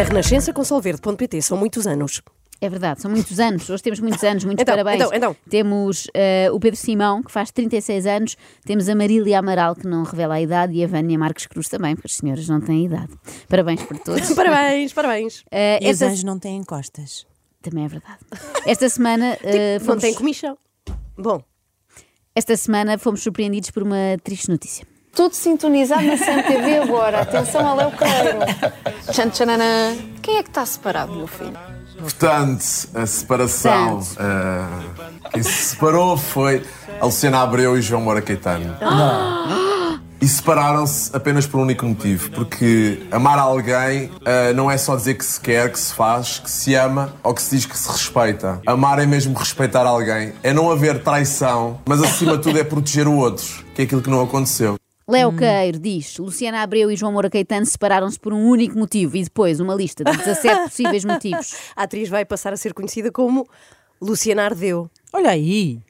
Na Renascença com Solverde.pt são muitos anos. É verdade, são muitos anos. Hoje temos muitos anos, muitos Então, parabéns. então, então. Temos eh, o Pedro Simão, que faz 36 anos. Temos a Marília Amaral, que não revela a idade. E a Vânia Marques Cruz também, porque as senhoras não têm idade. Parabéns por todos. Parabéns, parabéns. Eh, E os anjos não têm costas. Também é verdade. Esta semana, Não fomos, tem comissão. Bom, esta semana fomos surpreendidos por uma triste notícia. Tudo sintonizado na CMTV agora. Atenção ao Léo Queiro. Tchan, tchananã. Quem é que está separado, meu filho? Portanto, a separação. Eh, quem se separou foi a Luciana Abreu e João Moura Caetano. E separaram-se apenas por um único motivo. Porque amar alguém eh, não é só dizer que se quer, que se faz, que se ama ou que se diz que se respeita. Amar é mesmo respeitar alguém. É não haver traição, mas acima de tudo é proteger o outro, que é aquilo que não aconteceu. Léo Queiro diz: Luciana Abreu e João Moura Caetano separaram-se por um único motivo e depois uma lista de 17 possíveis motivos. a atriz vai passar a ser conhecida como Luciana Ardeu. Olha aí.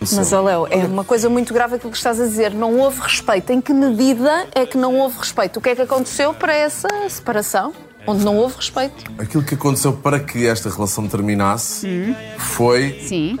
Mas, Léo, é uma coisa muito grave aquilo que estás a dizer. Não houve respeito. Em que medida é que não houve respeito? O que é que aconteceu para essa separação? Onde não houve respeito? Aquilo que aconteceu para que esta relação terminasse foi. Sim.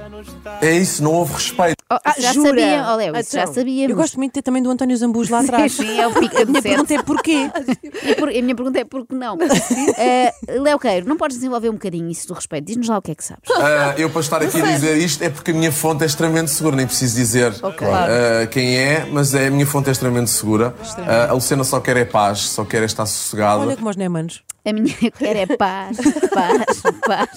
É isso, não houve respeito. Oh, Ah, já jura? sabia, oh, Léo, isso já Então, sabíamos. Eu gosto muito de ter também do António Zambus lá atrás. Sim, é o pica A minha pergunta é porquê? E por- a minha pergunta é por que não? Eh, Léo Queiro, não podes desenvolver um bocadinho isso do respeito? Diz-nos lá o que é que sabes. Ah, eu, para estar aqui a dizer isto, é porque a minha fonte é extremamente segura, nem preciso dizer ah, quem é, mas é, a minha fonte é extremamente segura. Ah, a Luciana só quer é paz, só quer é estar sossegada. Olha como os Neumanns. A minha quer é paz, paz, paz.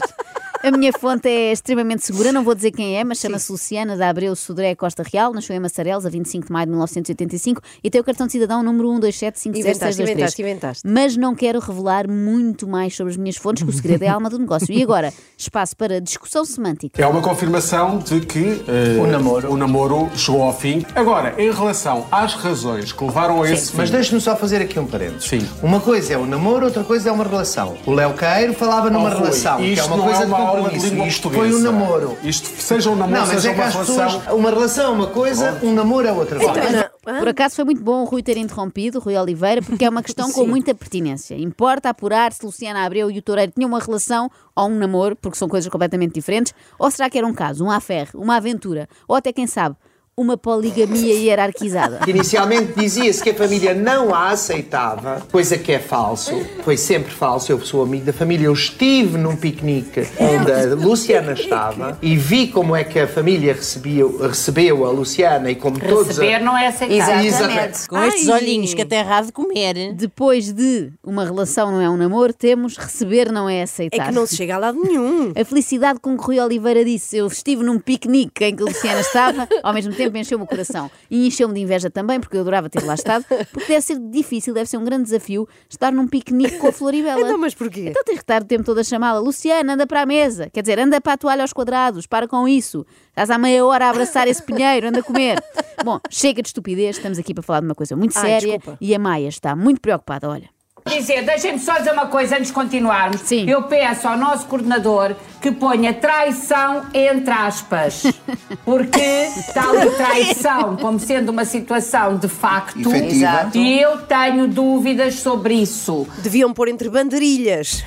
A minha fonte é extremamente segura, não vou dizer quem é, mas chama-se Luciana da Abreu Sodré Costa Real, nasceu em Massarelos a 25 de maio de 1985 e tem o cartão de cidadão número 1275763. Inventaste, inventaste, inventaste. Mas não quero revelar muito mais sobre as minhas fontes, que o segredo é a alma do negócio. E agora, espaço para discussão semântica. É uma confirmação de que eh, o, namoro. o namoro chegou ao fim. Agora, em relação às razões que levaram a esse Mas fim, deixe-me só fazer aqui um parênteses. Sim. Uma coisa é o namoro, outra coisa é uma relação. O Léo Queiro falava numa Oh, relação, que é uma coisa é uma língua Isto portuguesa. foi um namoro. Isto, seja um namoro, Não, mas seja é uma relação. pessoas. Uma relação é uma coisa, um namoro é outra coisa. Ana, Por acaso foi muito bom o Rui ter interrompido, o Rui Oliveira, porque é uma questão com muita pertinência. Importa apurar se Luciana Abreu e o Toureiro tinham uma relação ou um namoro, porque são coisas completamente diferentes, ou será que era um caso, um affaire, uma aventura, ou até, quem sabe, uma poligamia hierarquizada. Inicialmente dizia-se que a família não a aceitava, coisa que é falso, foi sempre falso. Eu sou amigo da família, eu estive num piquenique onde a Luciana estava e vi como é que a família recebia, recebeu a Luciana e como todos. Receber não é aceitar. Exatamente. Com estes Ai. olhinhos que até é errado de comer. Depois de uma relação não é um namoro, temos receber não é é aceitar. que não se chega a lado nenhum. A felicidade com que Rui Oliveira disse eu estive num piquenique em que a Luciana estava, ao mesmo tempo encheu-me o coração. E encheu-me de inveja também, porque eu adorava ter lá estado, porque deve ser difícil, deve ser um grande desafio estar num piquenique com a Floribela. Então, mas porquê? Então tens que estar o tempo todo a chamá-la Luciana, anda para a mesa. Quer dizer, anda para a toalha aos quadrados, para com isso. Estás há meia hora a abraçar esse pinheiro, anda a comer. Bom, chega de estupidez, estamos aqui para falar de uma coisa muito Ai, séria desculpa. e a Maia está muito preocupada, olha. Dizer, deixem-me só dizer uma coisa antes de continuarmos. Sim. Eu peço ao nosso coordenador que ponha traição entre aspas. Porque está ali traição como sendo uma situação de facto. Exato. E eu tenho dúvidas sobre isso. Deviam pôr entre banderilhas.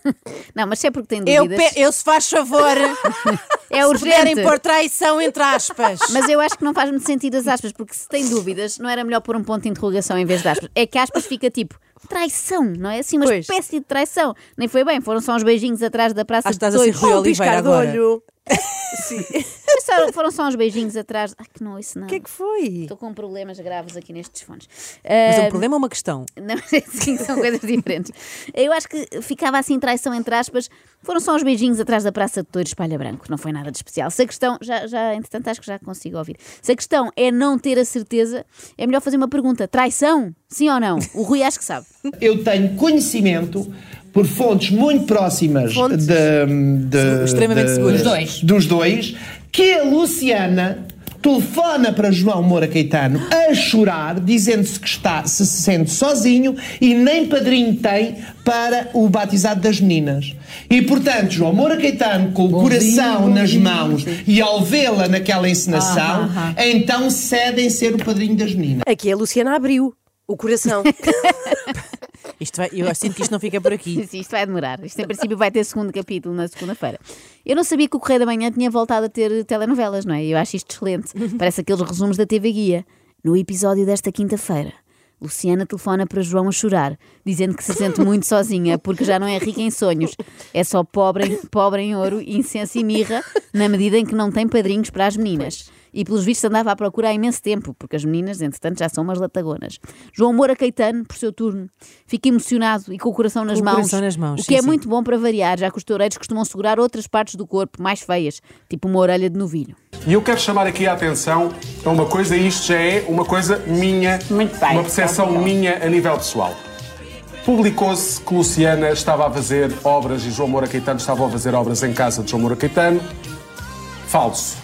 Não, mas se é porque tem Eu, dúvidas, pe- eu se faz favor, é se puderem urgente. pôr traição entre aspas. Mas eu acho que não faz muito sentido as aspas, porque se tem dúvidas, não era melhor pôr um ponto de interrogação em vez de aspas. É que aspas fica tipo traição, não é? Assim, uma Pois. espécie de traição. Nem foi bem, foram só uns beijinhos atrás da praça Acho que estás a ser Toiros. Rui Oliveira agora. só- foram só uns beijinhos atrás. Ai, que não, isso não. O que é que foi? Estou com problemas graves aqui nestes fones. Mas é Ah, um problema ou uma questão? Não, sim, são coisas diferentes. Eu acho que ficava assim traição entre aspas. Foram só uns beijinhos atrás da Praça de Touros Espalha Branco. Não foi nada de especial. Se a questão, já, já, entretanto, acho que já consigo ouvir. Se a questão é não ter a certeza, é melhor fazer uma pergunta: traição? Sim ou não? O Rui acho que sabe. Eu tenho conhecimento por fontes muito próximas Fontes? de- de- Extremamente de- seguras. Dos dois. dos dois que a Luciana telefona para João Moura Caetano a chorar, dizendo-se que está, se sente sozinho e nem padrinho tem para o batizado das meninas. E, portanto, João Moura Caetano, com o coração nas mãos e ao vê-la naquela encenação, então cede em ser o padrinho das meninas. Aqui a Luciana abriu o coração. Isto vai, eu sinto que isto não fica por aqui. Sim, isto vai demorar. Isto, em princípio, vai ter segundo capítulo na segunda-feira. Eu não sabia que o Correio da Manhã tinha voltado a ter telenovelas, não é? Eu acho isto excelente. Parece aqueles resumos da TV Guia. No episódio desta quinta-feira, Luciana telefona para João a chorar, dizendo que se sente muito sozinha porque já não é rica em sonhos. É só pobre pobre em ouro, incenso e mirra, na medida em que não tem padrinhos para as meninas. E pelos vistos andava à procura há imenso tempo, porque as meninas, entretanto, já são umas latagonas. João Moura Caetano, por seu turno, fica emocionado e com o coração nas Com o mãos. coração nas mãos, o que sim, é sim. muito bom para variar, já que os toureiros costumam segurar outras partes do corpo mais feias, tipo uma orelha de novilho. E eu quero chamar aqui a atenção a uma coisa, e isto já é uma coisa minha, Muito bem, uma percepção minha a nível pessoal. Publicou-se que Luciana estava a fazer obras e João Moura Caetano estava a fazer obras em casa de João Moura Caetano. Falso.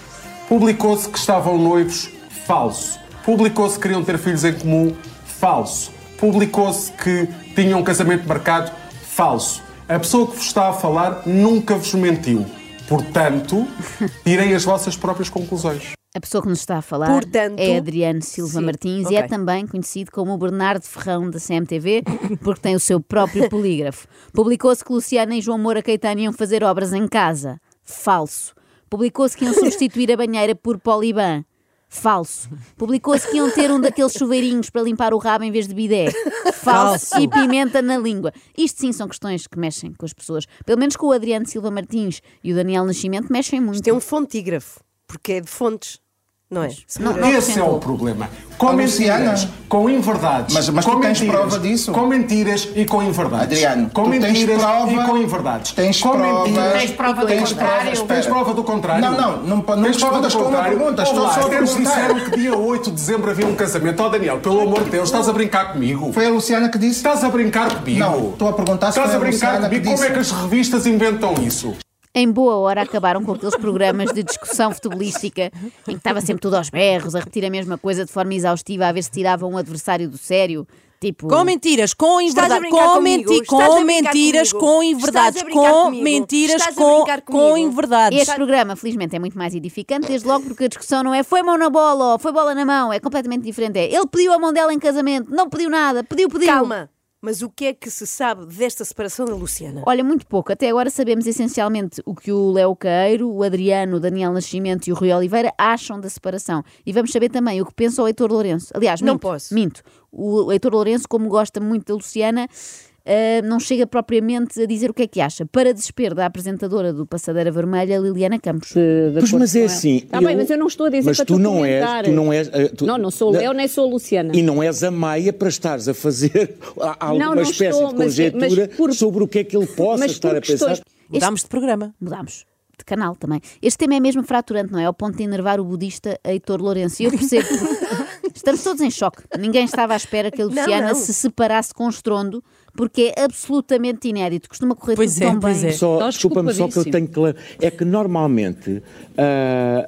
Publicou-se que estavam noivos. Falso. Publicou-se que queriam ter filhos em comum. Falso. Publicou-se que tinham um casamento marcado. Falso. A pessoa que vos está a falar nunca vos mentiu. Portanto, tirem as vossas próprias conclusões. A pessoa que nos está a falar Portanto- é Adriano Silva Sim, Martins ok. e é também conhecido como o Bernardo Ferrão da CMTV, porque tem o seu próprio polígrafo. Publicou-se que Luciana e João Moura Caetano iam fazer obras em casa. Falso. Publicou-se que iam substituir a banheira por poliban. Falso. Publicou-se que iam ter um daqueles chuveirinhos para limpar o rabo em vez de bidé. Falso. Falso. E pimenta na língua. Isto sim são questões que mexem com as pessoas. Pelo menos com o Adriano Silva Martins e o Daniel Nascimento mexem muito. Isto é um fontígrafo, porque é de fontes, não é? Não, não Esse é o problema. Com mentiras, com inverdades. Mas- mas com tu tens mentiras, prova disso? Com mentiras e com inverdades. Adriano, com tu tens mentiras prova- e com inverdades. Tens com prova- mentiras. Tens prova do Tens contrário? prova. Tens prova do contrário? Não, não, não, não Tens prova do respondas com uma contrário? pergunta, estou só a disseram que dia 8 de dezembro havia um casamento. Oh, Daniel, pelo amor de Deus, estás a brincar comigo? Foi a Luciana que disse? Estás a brincar comigo? Não, estou a perguntar se Estás foi a a brincar Luciana que comigo? Como é que as revistas inventam isso? Em boa hora acabaram com aqueles programas de discussão futebolística em que estava sempre tudo aos berros, a repetir a mesma coisa de forma exaustiva, a ver se tirava um adversário do sério. Tipo. Com mentiras, com Estás a inverdade, brincar com, menti com mentiras, comigo? com inverdades, com comigo? mentiras, com, com inverdades. Este programa, felizmente, é muito mais edificante, desde logo porque a discussão não é foi mão na bola ou foi bola na mão, é completamente diferente. É ele pediu a mão dela em casamento, não pediu nada, pediu, pediu. Calma, mas o que é que se sabe desta separação da Luciana? Olha, muito pouco. Até agora sabemos essencialmente o que o Léo Queiro, o Adriano, o Daniel Nascimento e o Rui Oliveira acham da separação. E vamos saber também o que pensa o Heitor Lourenço. Aliás, Não minto, posso. minto. O Heitor Lourenço, como gosta muito da Luciana, ah, não chega propriamente a dizer o que é que acha. Para desespero da apresentadora do Passadeira Vermelha, Liliana Campos. Pois, mas é assim. Está bem, mas eu não estou a dizer mas para tu tu não és, tu não és. eh, tu- Não, não sou o Léo, nem sou a Luciana. E não és a Maia para estares a fazer alguma não espécie estou, de mas- conjectura mas por- sobre o que é que ele possa mas estar a pensar. questões- Mudámos de programa. Mudámos de canal também. Este tema é mesmo fraturante, não é? Ao ponto de enervar o budista Heitor Lourenço. E eu percebo. Estamos todos em choque. Ninguém estava à espera que a Luciana não. se separasse com estrondo, porque é absolutamente inédito. Costuma correr Pois tudo é, tão pois bem. é. Só, desculpa-me, só que eu tenho que. É que normalmente ah,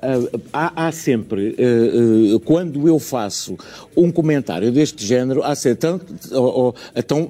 ah, há, há sempre, ah, quando eu faço um comentário deste género, há sempre tanto. Ou, então,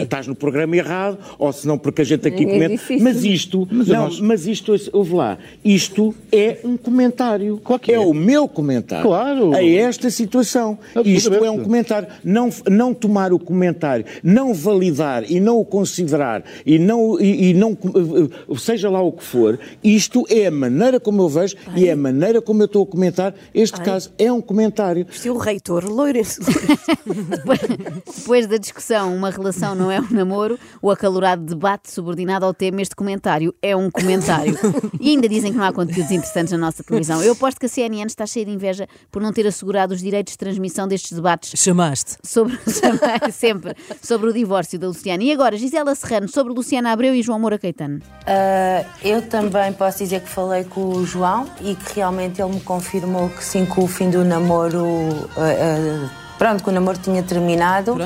estás no programa errado, ou se não, porque a gente aqui É comenta. difícil. Mas isto, não, mas isto, ouve lá, isto é um comentário. é, o meu comentário. Claro. A esta situação. Isto é um comentário. Não, não tomar o comentário, não validar e não o considerar e não, e, e não eh, seja lá o que for, isto é a maneira como eu vejo e é a maneira como eu estou a comentar. Este Ai. caso é um comentário. É o reitor Lourenço. Depois da discussão, uma relação não é um namoro, o acalorado debate subordinado ao tema, este comentário é um comentário. E ainda dizem que não há conteúdos interessantes na nossa televisão. Eu aposto que a CNN está cheia de inveja por não ter assegurado os direitos de transmissão destes debates. Chamaste. Sobre, sempre, sobre o divórcio da Luciana. E agora, Gisela Serrano, sobre Luciana Abreu e João Moura Caetano. Ah, eu também posso dizer que falei com o João e que realmente ele me confirmou que sim, que o fim do namoro. ah, ah, Pronto, que o namoro tinha terminado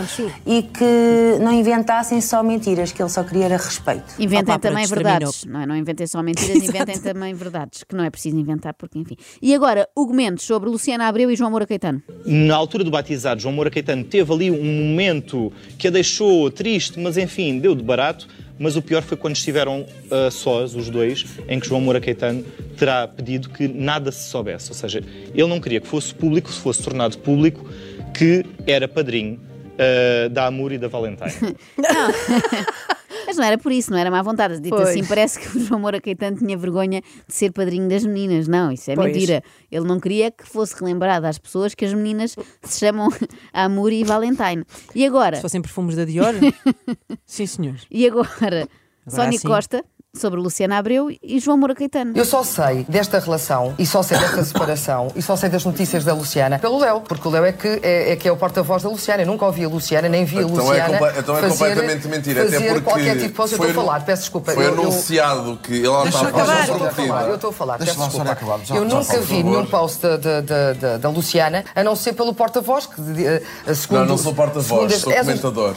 e que não inventassem só mentiras, que ele só queria era respeito. Inventem Opa, também pronto, verdades, não é? Não inventem só mentiras, inventem também verdades, que não é preciso inventar, porque enfim. E agora, Hugo Mendes sobre Luciana Abreu e João Moura Caetano. Na altura do batizado, João Moura Caetano teve ali um momento que a deixou triste, mas enfim, deu de barato. Mas o pior foi quando estiveram ah, sós, os dois, em que João Moura Caetano terá pedido que nada se soubesse. Ou seja, ele não queria que fosse público, se fosse tornado público, que era padrinho ah, da Amor e da Valentine. Mas não era por isso, não era má vontade. Dito Pois. assim, parece que o João Moura Caetano tinha vergonha de ser padrinho das meninas. Não, isso é Pois. mentira. Ele não queria que fosse relembrado às pessoas que as meninas se chamam Amor e Valentine. E agora? Se fossem perfumes da Dior? Sim, senhor. E agora? Sónia sim. Costa sobre Luciana Abreu e João Moura Caetano. Eu só sei desta relação e só sei desta separação e só sei das notícias da Luciana pelo Léo, porque o Léo é que é, é que é o porta-voz da Luciana. Eu nunca ouvi a Luciana, nem vi a Então é Luciana. compa- então é fazer- completamente mentira, até fazer porque qualquer tipo de post. Eu foi estou a falar, peço desculpa. Foi eu, eu- anunciado que ela estava acabar. Eu estou a falar, eu estou a falar, peço desculpa. acabar, já- eu já nunca vi favor. nenhum post da, da, da, da- da Luciana, a não ser pelo porta-voz, que eh, eh, segundo... Não, não sou porta-voz, segundo sou comentador.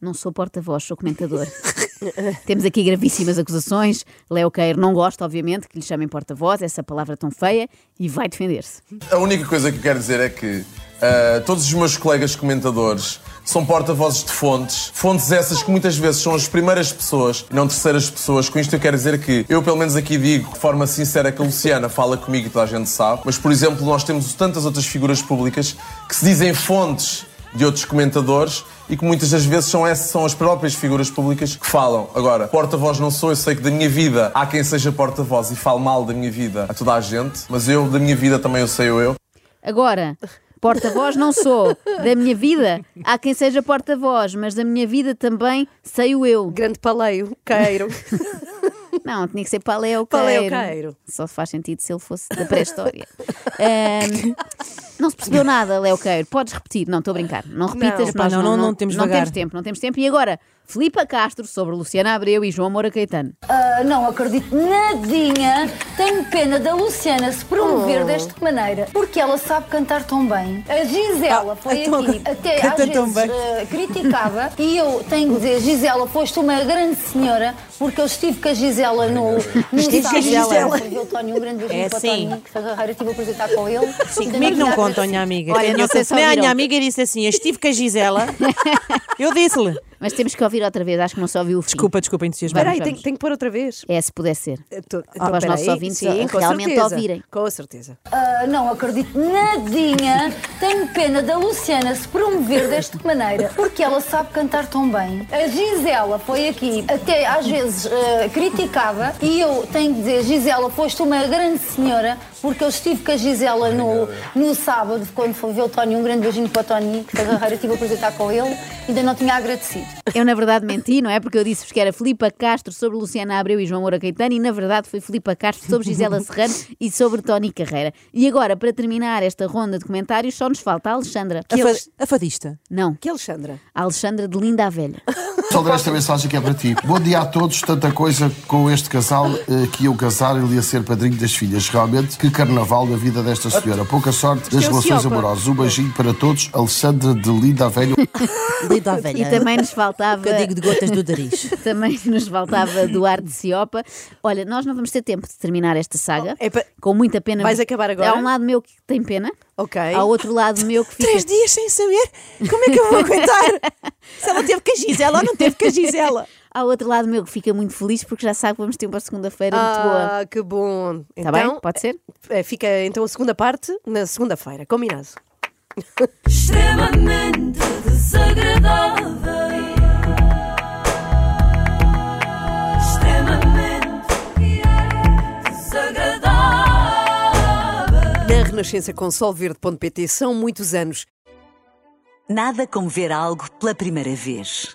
Não sou porta-voz, sou comentador. Temos aqui gravíssimas acusações. Léo Queiro não gosta, obviamente, que lhe chamem porta-voz, essa palavra tão feia, e vai defender-se. A única coisa que eu quero dizer é que ah, todos os meus colegas comentadores são porta-vozes de fontes. Fontes essas que muitas vezes são as primeiras pessoas, não terceiras pessoas. Com isto eu quero dizer que eu, pelo menos aqui, digo de forma sincera que a Luciana fala comigo e toda a gente sabe. Mas, por exemplo, nós temos tantas outras figuras públicas que se dizem fontes de outros comentadores e que muitas das vezes são essas são as próprias figuras públicas que falam. Agora, porta-voz não sou, eu sei que da minha vida há quem seja porta-voz e fale mal da minha vida a toda a gente, mas eu, da minha vida, também eu sei eu. Agora, porta-voz não sou. Da minha vida, há quem seja porta-voz, mas da minha vida também sei o eu. Grande paleio, queiro. Não, tinha que ser paleo Paleo queiro. queiro. Só faz sentido se ele fosse da pré-história. Ahm, não se percebeu nada, Léo Queiro. Podes repetir. Não, estou a brincar. Não repitas. Epá, nós não, não, não temos não vagar. temos tempo, não temos tempo. E agora, Filipa Castro sobre Luciana Abreu e João Moura Caetano. Ah, não acredito nadinha. Tenho pena da Luciana se promover Oh. desta maneira, porque ela sabe cantar tão bem. A Gisela foi então, aqui, até canta às tão vezes bem. ah, criticava, e eu tenho que dizer, Gisela, foste uma grande senhora, porque eu estive com a Gisela no, no Estive com a Gisela. Viu o Tónio, um grande beijinho É para o sim. Toninho, que carreira, estive a apresentar com ele. Sim, comigo não conta, minha amiga. Olha, não sei se a ouviram. minha amiga disse assim: eu estive com a Gisela. Eu disse-lhe. Mas temos que ouvir outra vez, acho que não se ouviu o fim. Desculpa, desculpa, entusiasmo. Espera aí, tenho, tenho que pôr outra vez. É, se puder ser. Então, Para os nossos ouvintes Sim, realmente certeza. ouvirem. Com certeza. Ah, não acredito nadinha. Tenho pena da Luciana se promover desta maneira, porque ela sabe cantar tão bem. A Gisela foi aqui, até às vezes ah, criticava, e eu tenho que dizer, Gisela, foste uma grande senhora, porque eu estive com a Gisela no, no sábado, quando foi ver o Tony, um grande beijinho para o Tony, que a carreira, estive a apresentar com ele, ainda não tinha agradecido. Eu, na verdade, menti, não é? Porque eu disse-vos que era Filipa Castro sobre Luciana Abreu e João Moura Caetano e, na verdade, foi Filipa Castro sobre Gisela Serrano e sobre Tony Carreira. E agora, para terminar esta ronda de comentários, só nos falta a Alexandra. A, fa a fadista. Não. Que Alexandra? A Alexandra de Linda a Velha. Só ler esta mensagem que é para ti. Bom dia a todos. Tanta coisa com este casal eh, que iam casar ele ia ser padrinho das filhas. Realmente, que carnaval na vida desta senhora. Pouca sorte das é relações amorosas. Um beijinho para todos. Alexandra de Linda a Velho. Linda a velha. E também nos faltava. Que eu digo de gotas do nariz. também nos faltava Duarte Ciopa. Olha, nós não vamos ter tempo de terminar esta saga. Com muita pena. Vais acabar agora? Há um lado meu que tem pena. Ok. Há outro lado meu que fica. Três dias sem saber como é que eu vou aguentar. Se ela teve com a Gisela ou não teve com a Gisela. Há outro lado meu que fica muito feliz porque já sabe que vamos ter uma segunda-feira muito boa. Ah, que bom. Está bem? Então, Pode ser? Eh, eh, fica então a segunda parte na segunda-feira, combinado. extremamente desagradável. Extremamente desagradável. Na Renascença com solverde.pt são muitos anos. Nada como ver algo pela primeira vez.